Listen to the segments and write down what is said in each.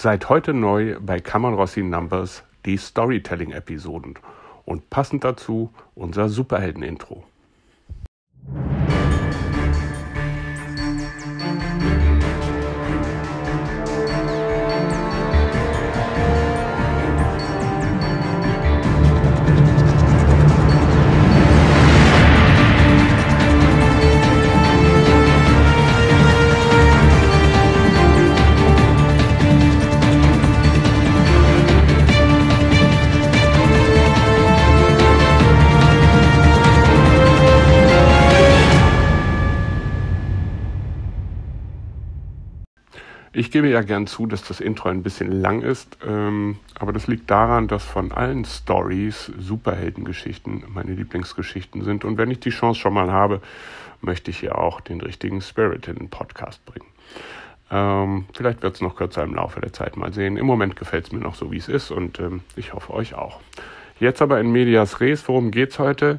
Seit heute neu bei Kamerossi Numbers die Storytelling-Episoden und passend dazu unser Superhelden-Intro. Ich gebe ja gern zu, dass das Intro ein bisschen lang ist, ähm, aber das liegt daran, dass von allen Stories Superheldengeschichten meine Lieblingsgeschichten sind. Und wenn ich die Chance schon mal habe, möchte ich hier auch den richtigen Spirit in den Podcast bringen. Ähm, vielleicht wird es noch kürzer im Laufe der Zeit mal sehen. Im Moment gefällt es mir noch so, wie es ist und ähm, ich hoffe euch auch. Jetzt aber in Medias Res, worum geht's heute?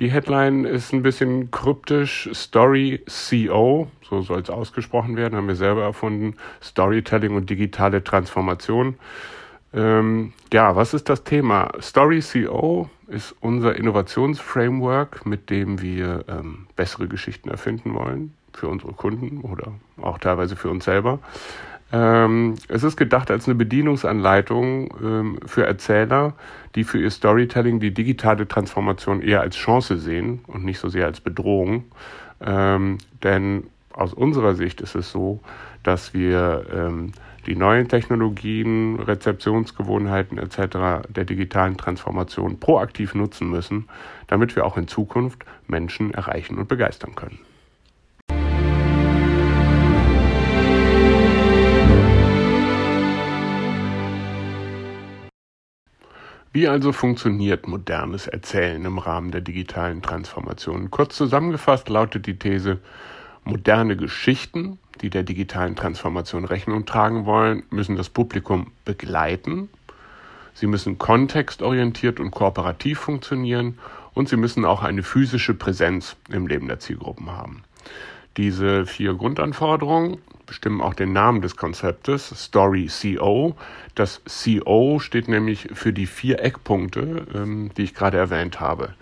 Die Headline ist ein bisschen kryptisch. Story CO, so soll es ausgesprochen werden, haben wir selber erfunden. Storytelling und digitale Transformation. Ähm, ja, was ist das Thema? Story CO ist unser Innovationsframework, mit dem wir ähm, bessere Geschichten erfinden wollen für unsere Kunden oder auch teilweise für uns selber. Ähm, es ist gedacht als eine Bedienungsanleitung ähm, für Erzähler, die für ihr Storytelling die digitale Transformation eher als Chance sehen und nicht so sehr als Bedrohung. Ähm, denn aus unserer Sicht ist es so, dass wir ähm, die neuen Technologien, Rezeptionsgewohnheiten etc. der digitalen Transformation proaktiv nutzen müssen, damit wir auch in Zukunft Menschen erreichen und begeistern können. Wie also funktioniert modernes Erzählen im Rahmen der digitalen Transformation? Kurz zusammengefasst lautet die These, moderne Geschichten, die der digitalen Transformation Rechnung tragen wollen, müssen das Publikum begleiten. Sie müssen kontextorientiert und kooperativ funktionieren und sie müssen auch eine physische Präsenz im Leben der Zielgruppen haben. Diese vier Grundanforderungen bestimmen auch den Namen des Konzeptes, Story CO. Das CO steht nämlich für die vier Eckpunkte, ähm, die ich gerade erwähnt habe.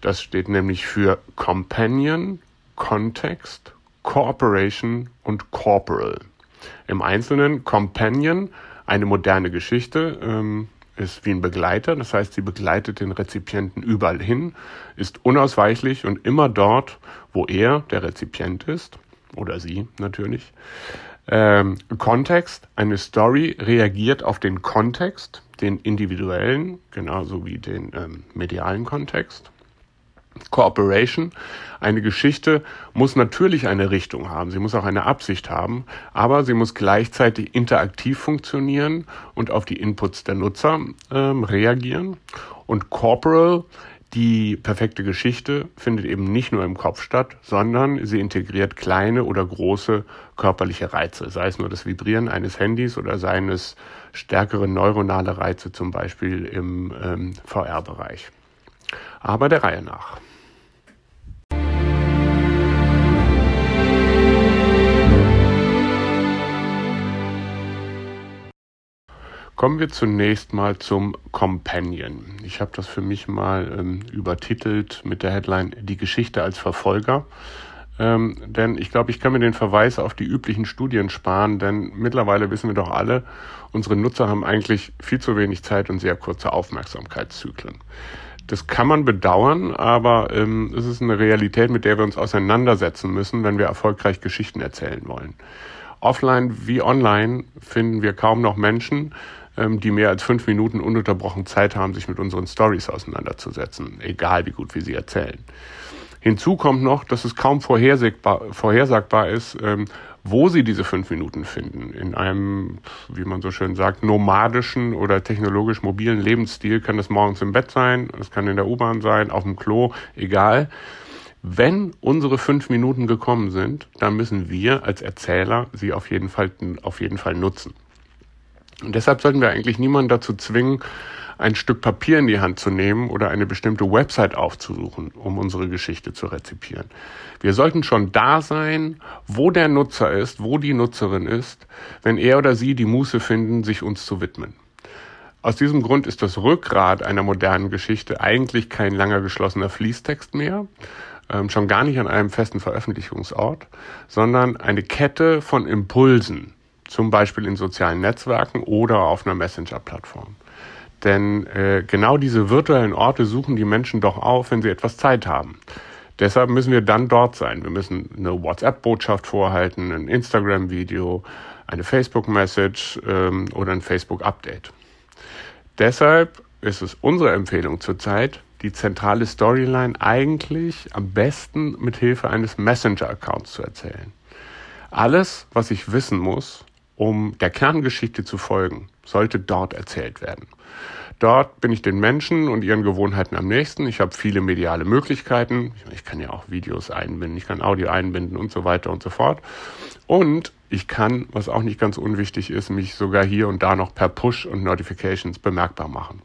Das steht nämlich für Companion, Context, Cooperation und Corporal. Im Einzelnen Companion, eine moderne Geschichte, ähm, ist wie ein Begleiter, das heißt, sie begleitet den Rezipienten überall hin, ist unausweichlich und immer dort, wo er, der Rezipient ist oder sie natürlich. Ähm, Kontext, eine Story reagiert auf den Kontext, den individuellen, genauso wie den ähm, medialen Kontext. Cooperation, eine Geschichte muss natürlich eine Richtung haben, sie muss auch eine Absicht haben, aber sie muss gleichzeitig interaktiv funktionieren und auf die Inputs der Nutzer ähm, reagieren. Und Corporal die perfekte Geschichte findet eben nicht nur im Kopf statt, sondern sie integriert kleine oder große körperliche Reize, sei es nur das Vibrieren eines Handys oder seien es stärkere neuronale Reize, zum Beispiel im ähm, VR-Bereich. Aber der Reihe nach. Kommen wir zunächst mal zum Companion. Ich habe das für mich mal ähm, übertitelt mit der Headline Die Geschichte als Verfolger. Ähm, denn ich glaube, ich kann mir den Verweis auf die üblichen Studien sparen, denn mittlerweile wissen wir doch alle, unsere Nutzer haben eigentlich viel zu wenig Zeit und sehr kurze Aufmerksamkeitszyklen. Das kann man bedauern, aber ähm, es ist eine Realität, mit der wir uns auseinandersetzen müssen, wenn wir erfolgreich Geschichten erzählen wollen. Offline wie online finden wir kaum noch Menschen, ähm, die mehr als fünf Minuten ununterbrochen Zeit haben, sich mit unseren Stories auseinanderzusetzen, egal wie gut wir sie erzählen. Hinzu kommt noch, dass es kaum vorhersagbar, vorhersagbar ist, ähm, wo sie diese fünf Minuten finden. In einem, wie man so schön sagt, nomadischen oder technologisch mobilen Lebensstil kann das morgens im Bett sein, es kann in der U-Bahn sein, auf dem Klo, egal. Wenn unsere fünf Minuten gekommen sind, dann müssen wir als Erzähler sie auf jeden Fall, auf jeden Fall nutzen. Und deshalb sollten wir eigentlich niemanden dazu zwingen, ein Stück Papier in die Hand zu nehmen oder eine bestimmte Website aufzusuchen, um unsere Geschichte zu rezipieren. Wir sollten schon da sein, wo der Nutzer ist, wo die Nutzerin ist, wenn er oder sie die Muße finden, sich uns zu widmen. Aus diesem Grund ist das Rückgrat einer modernen Geschichte eigentlich kein langer geschlossener Fließtext mehr, ähm, schon gar nicht an einem festen Veröffentlichungsort, sondern eine Kette von Impulsen, zum Beispiel in sozialen Netzwerken oder auf einer Messenger-Plattform. Denn äh, genau diese virtuellen Orte suchen die Menschen doch auf, wenn sie etwas Zeit haben. Deshalb müssen wir dann dort sein. Wir müssen eine WhatsApp-Botschaft vorhalten, ein Instagram-Video, eine Facebook-Message ähm, oder ein Facebook-Update. Deshalb ist es unsere Empfehlung zurzeit, die zentrale Storyline eigentlich am besten mit Hilfe eines Messenger-Accounts zu erzählen. Alles, was ich wissen muss, um der Kerngeschichte zu folgen, sollte dort erzählt werden. Dort bin ich den Menschen und ihren Gewohnheiten am nächsten. Ich habe viele mediale Möglichkeiten. Ich kann ja auch Videos einbinden, ich kann Audio einbinden und so weiter und so fort. Und ich kann, was auch nicht ganz unwichtig ist, mich sogar hier und da noch per Push und Notifications bemerkbar machen.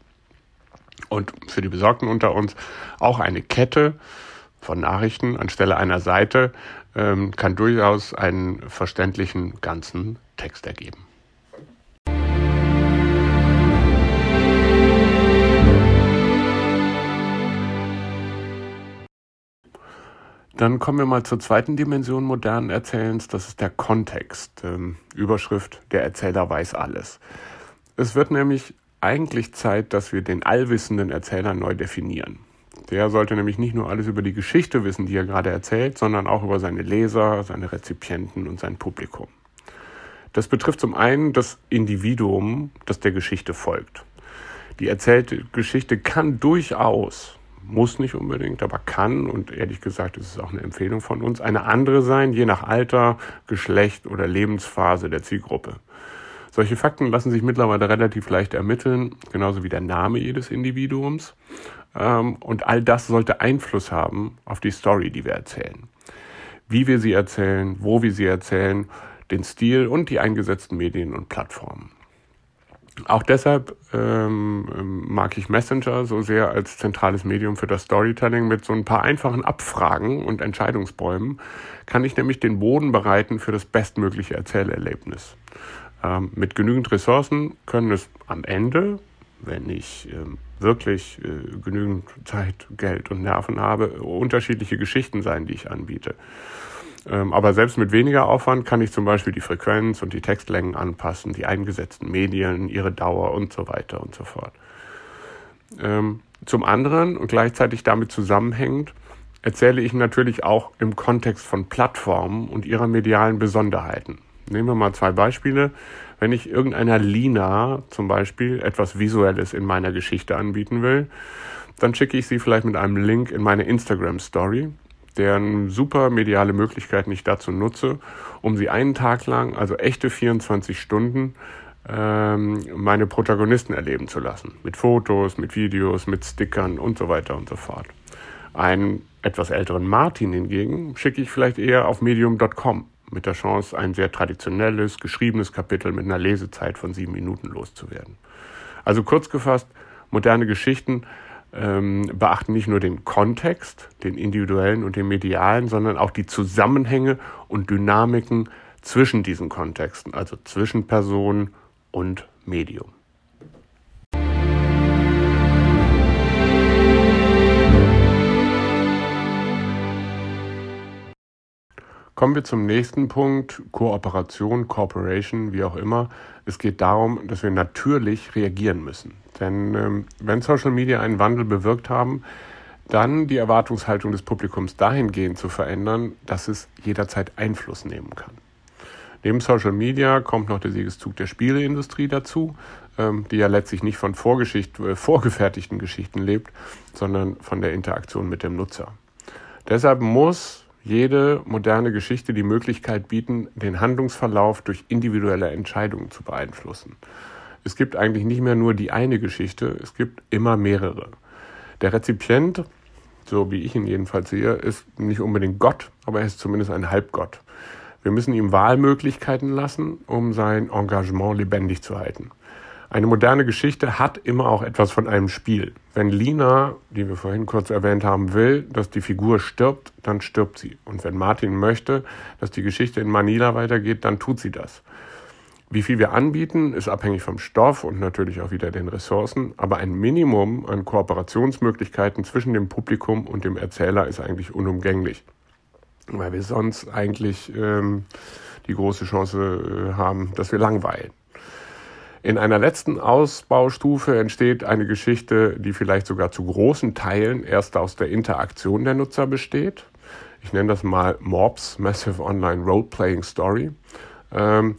Und für die Besorgten unter uns auch eine Kette von Nachrichten anstelle einer Seite ähm, kann durchaus einen verständlichen ganzen Text ergeben. Dann kommen wir mal zur zweiten Dimension modernen Erzählens, das ist der Kontext. Ähm, Überschrift, der Erzähler weiß alles. Es wird nämlich eigentlich Zeit, dass wir den allwissenden Erzähler neu definieren. Der sollte nämlich nicht nur alles über die Geschichte wissen, die er gerade erzählt, sondern auch über seine Leser, seine Rezipienten und sein Publikum. Das betrifft zum einen das Individuum, das der Geschichte folgt. Die erzählte Geschichte kann durchaus muss nicht unbedingt, aber kann, und ehrlich gesagt ist es auch eine Empfehlung von uns, eine andere sein, je nach Alter, Geschlecht oder Lebensphase der Zielgruppe. Solche Fakten lassen sich mittlerweile relativ leicht ermitteln, genauso wie der Name jedes Individuums. Ähm, und all das sollte Einfluss haben auf die Story, die wir erzählen. Wie wir sie erzählen, wo wir sie erzählen, den Stil und die eingesetzten Medien und Plattformen. Auch deshalb ähm, mag ich Messenger so sehr als zentrales Medium für das Storytelling. Mit so ein paar einfachen Abfragen und Entscheidungsbäumen kann ich nämlich den Boden bereiten für das bestmögliche Erzählerlebnis. Ähm, mit genügend Ressourcen können es am Ende, wenn ich ähm, wirklich äh, genügend Zeit, Geld und Nerven habe, unterschiedliche Geschichten sein, die ich anbiete. Ähm, aber selbst mit weniger Aufwand kann ich zum Beispiel die Frequenz und die Textlängen anpassen, die eingesetzten Medien, ihre Dauer und so weiter und so fort. Ähm, zum anderen und gleichzeitig damit zusammenhängend erzähle ich natürlich auch im Kontext von Plattformen und ihrer medialen Besonderheiten. Nehmen wir mal zwei Beispiele. Wenn ich irgendeiner Lina zum Beispiel etwas Visuelles in meiner Geschichte anbieten will, dann schicke ich sie vielleicht mit einem Link in meine Instagram Story deren super mediale Möglichkeiten ich dazu nutze, um sie einen Tag lang, also echte 24 Stunden, ähm, meine Protagonisten erleben zu lassen. Mit Fotos, mit Videos, mit Stickern und so weiter und so fort. Einen etwas älteren Martin hingegen schicke ich vielleicht eher auf medium.com mit der Chance, ein sehr traditionelles, geschriebenes Kapitel mit einer Lesezeit von sieben Minuten loszuwerden. Also kurz gefasst, moderne Geschichten ähm, beachten nicht nur den Kontext, den individuellen und den medialen, sondern auch die Zusammenhänge und Dynamiken zwischen diesen Kontexten, also zwischen Person und Medium. Kommen wir zum nächsten Punkt, Kooperation, Corporation, wie auch immer. Es geht darum, dass wir natürlich reagieren müssen. Denn ähm, wenn Social Media einen Wandel bewirkt haben, dann die Erwartungshaltung des Publikums dahingehend zu verändern, dass es jederzeit Einfluss nehmen kann. Neben Social Media kommt noch der Siegeszug der Spieleindustrie dazu, ähm, die ja letztlich nicht von Vorgeschicht, äh, vorgefertigten Geschichten lebt, sondern von der Interaktion mit dem Nutzer. Deshalb muss jede moderne Geschichte die Möglichkeit bieten, den Handlungsverlauf durch individuelle Entscheidungen zu beeinflussen. Es gibt eigentlich nicht mehr nur die eine Geschichte, es gibt immer mehrere. Der Rezipient, so wie ich ihn jedenfalls sehe, ist nicht unbedingt Gott, aber er ist zumindest ein Halbgott. Wir müssen ihm Wahlmöglichkeiten lassen, um sein Engagement lebendig zu halten. Eine moderne Geschichte hat immer auch etwas von einem Spiel. Wenn Lina, die wir vorhin kurz erwähnt haben, will, dass die Figur stirbt, dann stirbt sie. Und wenn Martin möchte, dass die Geschichte in Manila weitergeht, dann tut sie das. Wie viel wir anbieten, ist abhängig vom Stoff und natürlich auch wieder den Ressourcen, aber ein Minimum an Kooperationsmöglichkeiten zwischen dem Publikum und dem Erzähler ist eigentlich unumgänglich, weil wir sonst eigentlich ähm, die große Chance äh, haben, dass wir langweilen. In einer letzten Ausbaustufe entsteht eine Geschichte, die vielleicht sogar zu großen Teilen erst aus der Interaktion der Nutzer besteht. Ich nenne das mal MOBS, Massive Online Role Playing Story. Ähm,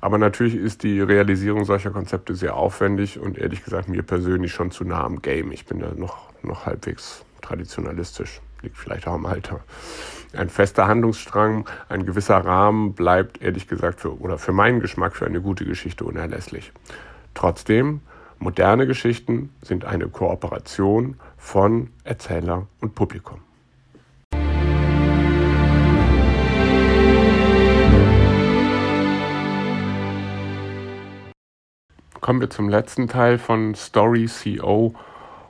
aber natürlich ist die Realisierung solcher Konzepte sehr aufwendig und ehrlich gesagt mir persönlich schon zu nah am Game. Ich bin da noch, noch halbwegs traditionalistisch, liegt vielleicht auch am Alter. Ein fester Handlungsstrang, ein gewisser Rahmen bleibt ehrlich gesagt für, oder für meinen Geschmack für eine gute Geschichte unerlässlich. Trotzdem, moderne Geschichten sind eine Kooperation von Erzähler und Publikum. Kommen wir zum letzten Teil von Story CO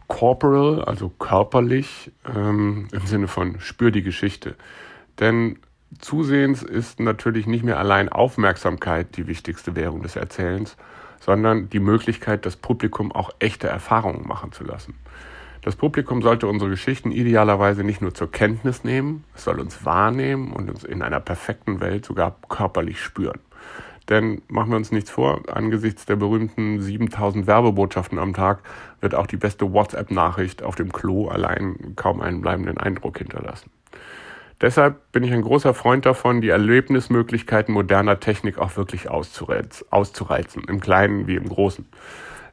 corporal, also körperlich, ähm, im Sinne von spür die Geschichte. Denn zusehends ist natürlich nicht mehr allein Aufmerksamkeit die wichtigste Währung des Erzählens, sondern die Möglichkeit, das Publikum auch echte Erfahrungen machen zu lassen. Das Publikum sollte unsere Geschichten idealerweise nicht nur zur Kenntnis nehmen, es soll uns wahrnehmen und uns in einer perfekten Welt sogar körperlich spüren. Denn machen wir uns nichts vor, angesichts der berühmten 7000 Werbebotschaften am Tag wird auch die beste WhatsApp-Nachricht auf dem Klo allein kaum einen bleibenden Eindruck hinterlassen. Deshalb bin ich ein großer Freund davon, die Erlebnismöglichkeiten moderner Technik auch wirklich auszureizen, im Kleinen wie im Großen.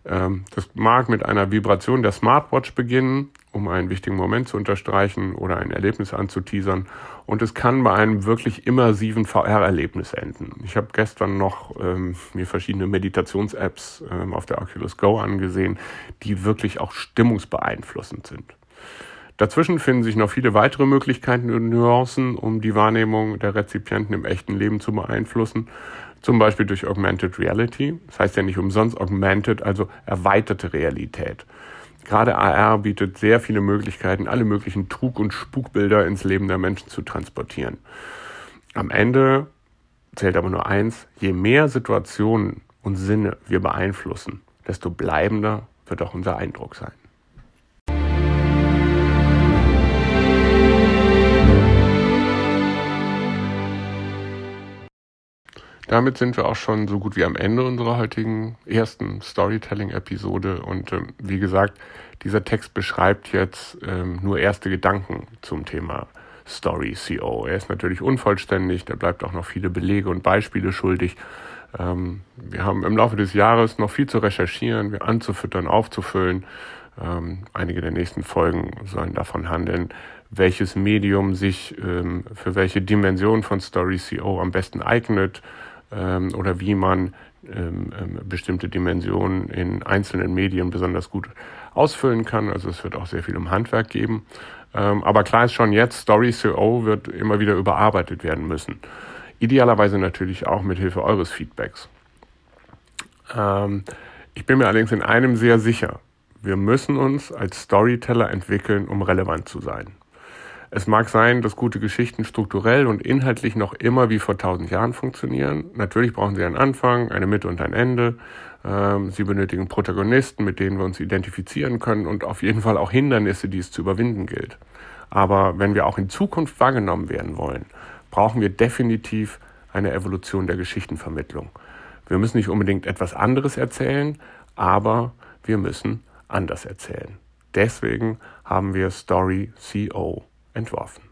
Ähm, das mag mit einer Vibration der Smartwatch beginnen, um einen wichtigen Moment zu unterstreichen oder ein Erlebnis anzuteasern. Und es kann bei einem wirklich immersiven VR-Erlebnis enden. Ich habe gestern noch ähm, mir verschiedene Meditations-Apps ähm, auf der Oculus Go angesehen, die wirklich auch stimmungsbeeinflussend sind. Dazwischen finden sich noch viele weitere Möglichkeiten und Nuancen, um die Wahrnehmung der Rezipienten im echten Leben zu beeinflussen. Zum Beispiel durch Augmented Reality. Das heißt ja nicht umsonst Augmented, also erweiterte Realität. Gerade AR bietet sehr viele Möglichkeiten, alle möglichen Trug- und Spukbilder ins Leben der Menschen zu transportieren. Am Ende zählt aber nur eins, je mehr Situationen und Sinne wir beeinflussen, desto bleibender wird auch unser Eindruck sein. Damit sind wir auch schon so gut wie am Ende unserer heutigen ersten Storytelling-Episode. Und ähm, wie gesagt, dieser Text beschreibt jetzt ähm, nur erste Gedanken zum Thema Story CO. Er ist natürlich unvollständig, da bleibt auch noch viele Belege und Beispiele schuldig. Ähm, wir haben im Laufe des Jahres noch viel zu recherchieren, anzufüttern, aufzufüllen. Ähm, einige der nächsten Folgen sollen davon handeln, welches Medium sich ähm, für welche Dimension von Story CO am besten eignet ähm, oder wie man ähm, ähm, bestimmte Dimensionen in einzelnen Medien besonders gut ausfüllen kann. Also es wird auch sehr viel um Handwerk geben. Ähm, aber klar ist schon jetzt, Story CO wird immer wieder überarbeitet werden müssen. Idealerweise natürlich auch mit Hilfe eures Feedbacks. Ähm, ich bin mir allerdings in einem sehr sicher. Wir müssen uns als Storyteller entwickeln, um relevant zu sein. Es mag sein, dass gute Geschichten strukturell und inhaltlich noch immer wie vor tausend Jahren funktionieren. Natürlich brauchen sie einen Anfang, eine Mitte und ein Ende. Ähm, sie benötigen Protagonisten, mit denen wir uns identifizieren können und auf jeden Fall auch Hindernisse, die es zu überwinden gilt. Aber wenn wir auch in Zukunft wahrgenommen werden wollen, brauchen wir definitiv eine Evolution der Geschichtenvermittlung. Wir müssen nicht unbedingt etwas anderes erzählen, aber wir müssen anders erzählen. Deswegen haben wir Story CO entworfen.